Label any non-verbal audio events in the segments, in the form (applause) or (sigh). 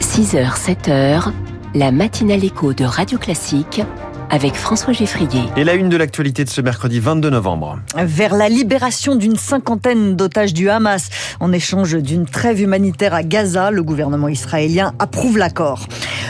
6h, 7h, la matinale écho de Radio Classique avec François Geffrier. Et la une de l'actualité de ce mercredi 22 novembre. Vers la libération d'une cinquantaine d'otages du Hamas en échange d'une trêve humanitaire à Gaza, le gouvernement israélien approuve l'accord.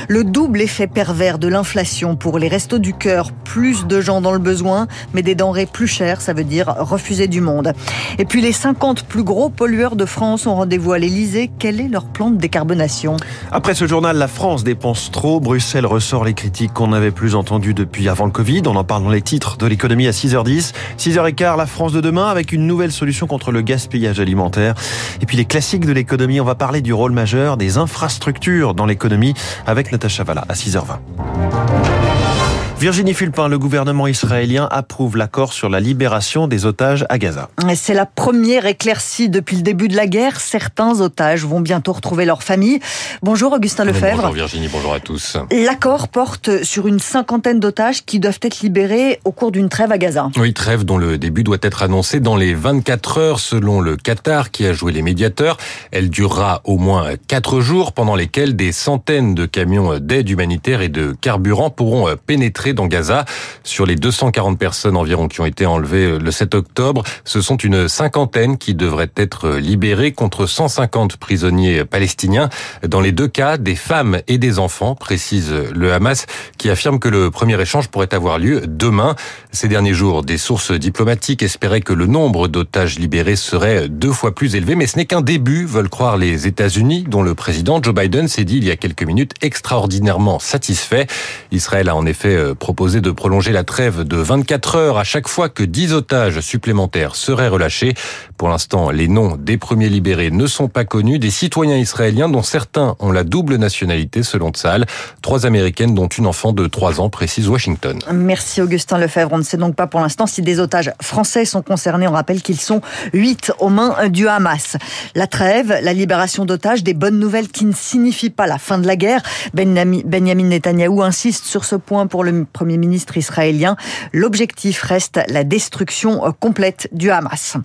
Le double effet pervers de l'inflation pour les restos du cœur, plus de gens dans le besoin, mais des denrées plus chères, ça veut dire refuser du monde. Et puis les 50 plus gros pollueurs de France ont rendez-vous à l'Elysée. Quel est leur plan de décarbonation? Après ce journal, la France dépense trop. Bruxelles ressort les critiques qu'on n'avait plus entendues depuis avant le Covid. On en parle dans les titres de l'économie à 6h10. 6h15, la France de demain avec une nouvelle solution contre le gaspillage alimentaire. Et puis les classiques de l'économie, on va parler du rôle majeur des infrastructures dans l'économie avec Natacha Valla à 6h20. Virginie Fulpin, le gouvernement israélien approuve l'accord sur la libération des otages à Gaza. C'est la première éclaircie depuis le début de la guerre. Certains otages vont bientôt retrouver leur famille. Bonjour Augustin Lefebvre. Bonjour Virginie, bonjour à tous. L'accord porte sur une cinquantaine d'otages qui doivent être libérés au cours d'une trêve à Gaza. Oui, trêve dont le début doit être annoncé dans les 24 heures selon le Qatar qui a joué les médiateurs. Elle durera au moins 4 jours pendant lesquels des centaines de camions d'aide humanitaire et de carburant pourront pénétrer dans Gaza. Sur les 240 personnes environ qui ont été enlevées euh, le 7 octobre, ce sont une cinquantaine qui devraient être libérées contre 150 prisonniers palestiniens. Dans les deux cas, des femmes et des enfants, précise le Hamas, qui affirme que le premier échange pourrait avoir lieu demain. Ces derniers jours, des sources diplomatiques espéraient que le nombre d'otages libérés serait deux fois plus élevé, mais ce n'est qu'un début, veulent croire les États-Unis, dont le président Joe Biden s'est dit il y a quelques minutes extraordinairement satisfait. Israël a en effet euh, proposé de prolonger la trêve de 24 heures à chaque fois que 10 otages supplémentaires seraient relâchés. Pour l'instant, les noms des premiers libérés ne sont pas connus. Des citoyens israéliens dont certains ont la double nationalité selon Tzal. Trois américaines dont une enfant de 3 ans, précise Washington. Merci Augustin Lefebvre. On ne sait donc pas pour l'instant si des otages français sont concernés. On rappelle qu'ils sont 8 aux mains du Hamas. La trêve, la libération d'otages, des bonnes nouvelles qui ne signifient pas la fin de la guerre. Benjamin Netanyahou insiste sur ce point pour le Premier ministre israélien. L'objectif reste la destruction complète du Hamas.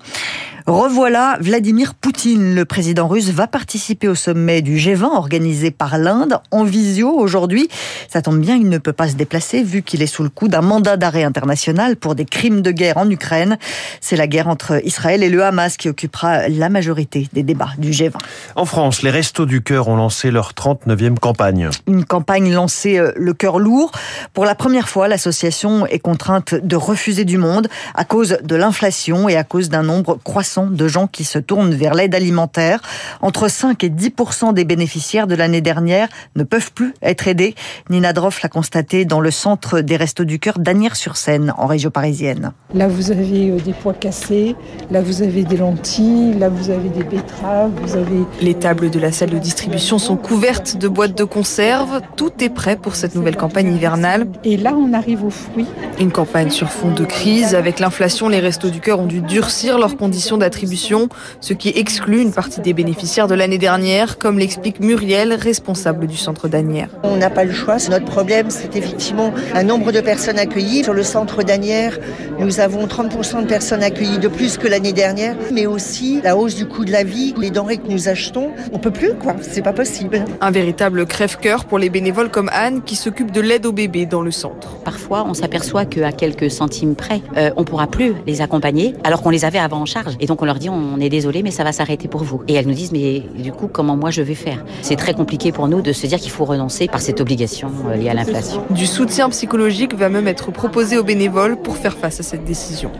Revoilà Vladimir Poutine. Le président russe va participer au sommet du G20 organisé par l'Inde en visio aujourd'hui. Ça tombe bien, il ne peut pas se déplacer vu qu'il est sous le coup d'un mandat d'arrêt international pour des crimes de guerre en Ukraine. C'est la guerre entre Israël et le Hamas qui occupera la majorité des débats du G20. En France, les Restos du Cœur ont lancé leur 39e campagne. Une campagne lancée euh, le cœur lourd. Pour la première fois, l'association est contrainte de refuser du monde à cause de l'inflation et à cause d'un nombre croissant de gens qui se tournent vers l'aide alimentaire. Entre 5 et 10 des bénéficiaires de l'année dernière ne peuvent plus être aidés. Nina Droff l'a constaté dans le centre des Restos du Cœur d'Anières-sur-Seine, en région parisienne. Là, vous avez euh, des pois cassés, là, vous avez des lentilles, là, vous avez des betteraves, vous avez... Les tables de la salle de distribution sont couvertes de boîtes de conserve. Tout est prêt pour cette nouvelle campagne hivernale. Et là, on arrive aux fruits. Une campagne sur fond de crise. Avec l'inflation, les Restos du Cœur ont dû durcir leurs conditions d'attribution, ce qui exclut une partie des bénéficiaires de l'année dernière, comme l'explique Muriel, responsable du centre d'Anières. On n'a pas le choix. Notre problème, c'est effectivement un nombre de personnes accueillies. Sur le centre d'Anières, nous avons 30% de personnes accueillies de plus que l'année dernière, mais aussi la hausse du coût de la vie, les denrées que nous achetons. On peut plus, quoi. C'est pas possible. Un véritable crève-cœur pour les bénévoles comme Anne qui s'occupe de l'aide aux bébés dans le centre. Parfois, on s'aperçoit qu'à quelques centimes près, euh, on pourra plus les accompagner alors qu'on les avait avant en charge. Et donc on leur dit on est désolé mais ça va s'arrêter pour vous. Et elles nous disent mais du coup comment moi je vais faire? C'est très compliqué pour nous de se dire qu'il faut renoncer par cette obligation euh, liée à l'inflation. Du soutien psychologique va même être proposé aux bénévoles pour faire face à cette décision.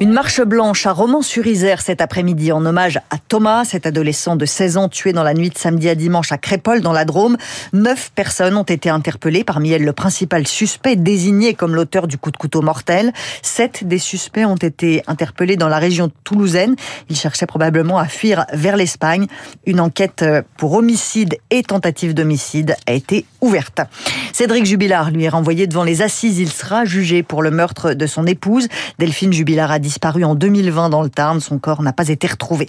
Une marche blanche à Romans-sur-Isère cet après-midi en hommage à Thomas, cet adolescent de 16 ans tué dans la nuit de samedi à dimanche à Crépol dans la Drôme. Neuf personnes ont été interpellées, parmi elles le principal suspect désigné comme l'auteur du coup de couteau mortel. Sept des suspects ont été interpellés dans la région toulousaine. Ils cherchaient probablement à fuir vers l'Espagne. Une enquête pour homicide et tentative d'homicide a été ouverte. Cédric Jubilard lui est renvoyé devant les assises. Il sera jugé pour le meurtre de son épouse. Delphine Jubilard a disparu en 2020 dans le Tarn. Son corps n'a pas été retrouvé.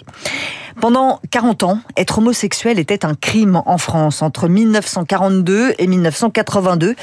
Pendant 40 ans, être homosexuel était un crime en France. Entre 1942 et 1982,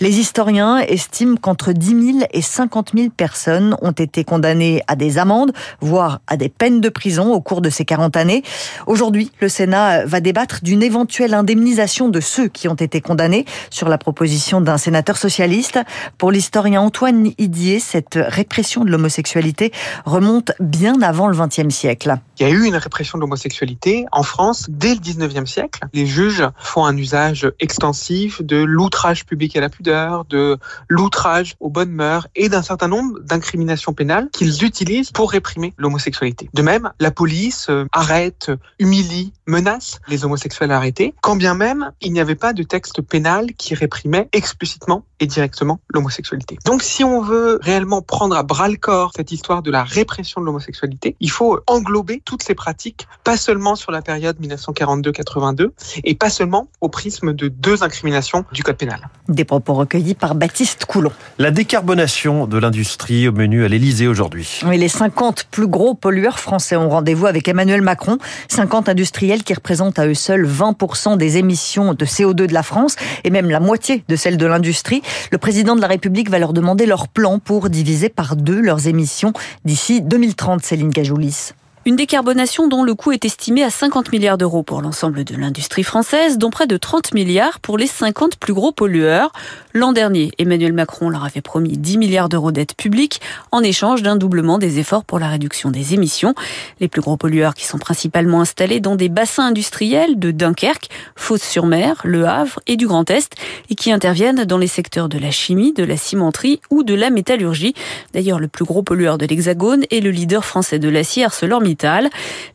les historiens estiment qu'entre 10 000 et 50 000 personnes ont été condamnées à des amendes, voire à des peines de prison au cours de ces 40 années. Aujourd'hui, le Sénat va débattre d'une éventuelle indemnisation de ceux qui ont été condamnés sur la proposition d'un sénateur socialiste. Pour l'historien Antoine Idier, cette répression de l'homosexualité remonte bien avant le XXe siècle. Il y a eu une répression de l'homosexualité en France dès le 19e siècle. Les juges font un usage extensif de l'outrage public à la pudeur, de l'outrage aux bonnes mœurs et d'un certain nombre d'incriminations pénales qu'ils utilisent pour réprimer l'homosexualité. De même, la police euh, arrête, humilie, menace les homosexuels arrêtés, quand bien même il n'y avait pas de texte pénal qui réprimait explicitement et directement l'homosexualité. Donc si on veut réellement prendre à bras le corps cette histoire de la répression de l'homosexualité, il faut englober toutes ces pratiques, pas seulement sur la période 1942-82 et pas seulement au prisme de deux incriminations du code pénal. Des propos recueillis par Baptiste Coulon. La décarbonation de l'industrie au menu à l'Elysée aujourd'hui. Oui, les 50 plus gros pollueurs français ont rendez-vous avec Emmanuel Macron. 50 industriels qui représentent à eux seuls 20% des émissions de CO2 de la France et même la moitié de celles de l'industrie. Le président de la République va leur demander leur plan pour diviser par deux leurs émissions d'ici 2030, Céline Gajoulis. Une décarbonation dont le coût est estimé à 50 milliards d'euros pour l'ensemble de l'industrie française, dont près de 30 milliards pour les 50 plus gros pollueurs. L'an dernier, Emmanuel Macron leur avait promis 10 milliards d'euros d'aide publique en échange d'un doublement des efforts pour la réduction des émissions. Les plus gros pollueurs qui sont principalement installés dans des bassins industriels de Dunkerque, Fos-sur-Mer, Le Havre et du Grand Est et qui interviennent dans les secteurs de la chimie, de la cimenterie ou de la métallurgie. D'ailleurs, le plus gros pollueur de l'Hexagone est le leader français de l'acier ArcelorMittal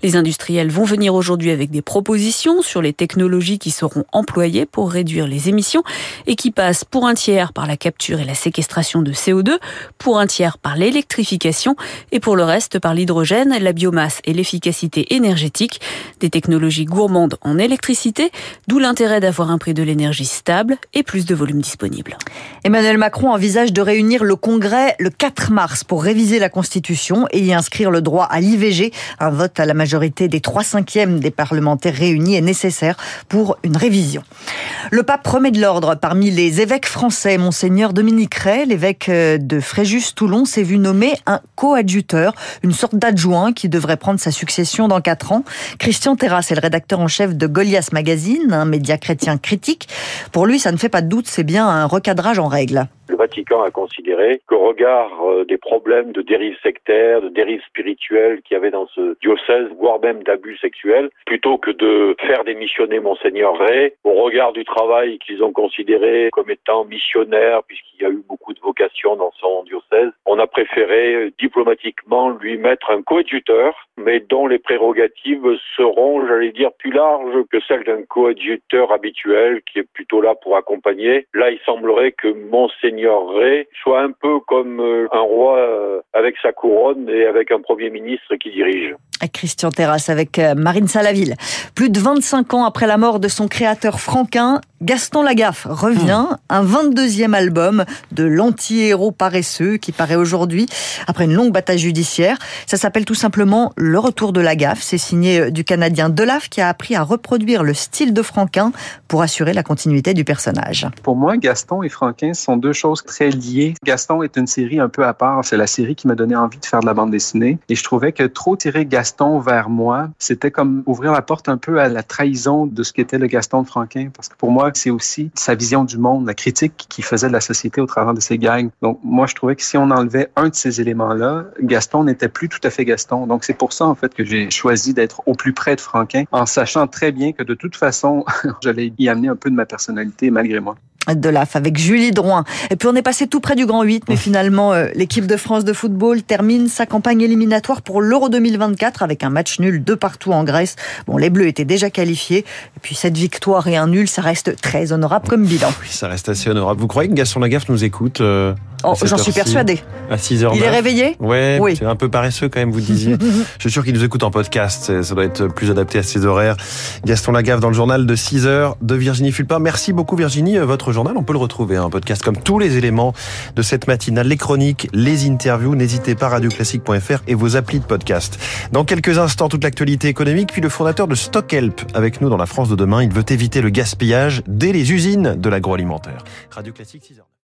les industriels vont venir aujourd'hui avec des propositions sur les technologies qui seront employées pour réduire les émissions et qui passent pour un tiers par la capture et la séquestration de CO2, pour un tiers par l'électrification et pour le reste par l'hydrogène, la biomasse et l'efficacité énergétique. Des technologies gourmandes en électricité, d'où l'intérêt d'avoir un prix de l'énergie stable et plus de volume disponible. Emmanuel Macron envisage de réunir le Congrès le 4 mars pour réviser la Constitution et y inscrire le droit à l'IVG un vote à la majorité des trois cinquièmes des parlementaires réunis est nécessaire pour une révision. Le pape promet de l'ordre parmi les évêques français. Monseigneur Dominique Ray, l'évêque de Fréjus-Toulon, s'est vu nommer un coadjuteur, une sorte d'adjoint qui devrait prendre sa succession dans quatre ans. Christian Terras est le rédacteur en chef de Goliath Magazine, un média chrétien critique. Pour lui, ça ne fait pas de doute, c'est bien un recadrage en règle. Vatican a considéré qu'au regard euh, des problèmes de dérive sectaire, de dérive spirituelle qu'il y avait dans ce diocèse, voire même d'abus sexuels, plutôt que de faire démissionner Monseigneur Ray, au regard du travail qu'ils ont considéré comme étant missionnaire, puisqu'il y a eu beaucoup de vocations dans son diocèse, on a préféré euh, diplomatiquement lui mettre un coadjuteur, mais dont les prérogatives seront, j'allais dire, plus larges que celles d'un coadjuteur habituel qui est plutôt là pour accompagner. Là, il semblerait que Monseigneur soit un peu comme euh, un roi euh, avec sa couronne et avec un Premier ministre qui dirige. Christian Terrasse avec euh, Marine Salaville. Plus de 25 ans après la mort de son créateur Franquin, Gaston Lagaffe revient, hmm. un 22e album de l'anti-héros paresseux qui paraît aujourd'hui après une longue bataille judiciaire. Ça s'appelle tout simplement Le Retour de Lagaffe. C'est signé du Canadien Delaf qui a appris à reproduire le style de Franquin pour assurer la continuité du personnage. Pour moi, Gaston et Franquin sont deux choses très liées. Gaston est une série un peu à part. C'est la série qui m'a donné envie de faire de la bande dessinée. Et je trouvais que trop tirer Gaston vers moi, c'était comme ouvrir la porte un peu à la trahison de ce qu'était le Gaston de Franquin. Parce que pour moi, c'est aussi sa vision du monde, la critique qu'il faisait de la société au travers de ses gangs. Donc, moi, je trouvais que si on enlevait un de ces éléments-là, Gaston n'était plus tout à fait Gaston. Donc, c'est pour ça, en fait, que j'ai choisi d'être au plus près de Franquin, en sachant très bien que de toute façon, (laughs) j'allais y amener un peu de ma personnalité malgré moi de l'AF avec Julie Drouin. Et puis on est passé tout près du Grand 8, mais finalement euh, l'équipe de France de football termine sa campagne éliminatoire pour l'Euro 2024 avec un match nul de partout en Grèce. Bon, les Bleus étaient déjà qualifiés, et puis cette victoire et un nul, ça reste très honorable comme bilan. Oui, ça reste assez honorable. Vous croyez que Gaston Lagaffe nous écoute euh, oh, J'en suis persuadé. À 6h. Il est réveillé ouais, Oui, c'est un peu paresseux quand même, vous disiez. (laughs) Je suis sûr qu'il nous écoute en podcast, ça doit être plus adapté à ses horaires. Gaston Lagaffe dans le journal de 6h de Virginie Fulpin. Merci beaucoup Virginie, votre journal. On peut le retrouver, un podcast comme tous les éléments de cette matinale, les chroniques, les interviews. N'hésitez pas, radioclassique.fr et vos applis de podcast. Dans quelques instants, toute l'actualité économique, puis le fondateur de Stockhelp avec nous dans la France de demain. Il veut éviter le gaspillage dès les usines de l'agroalimentaire. Radio Classique 6h.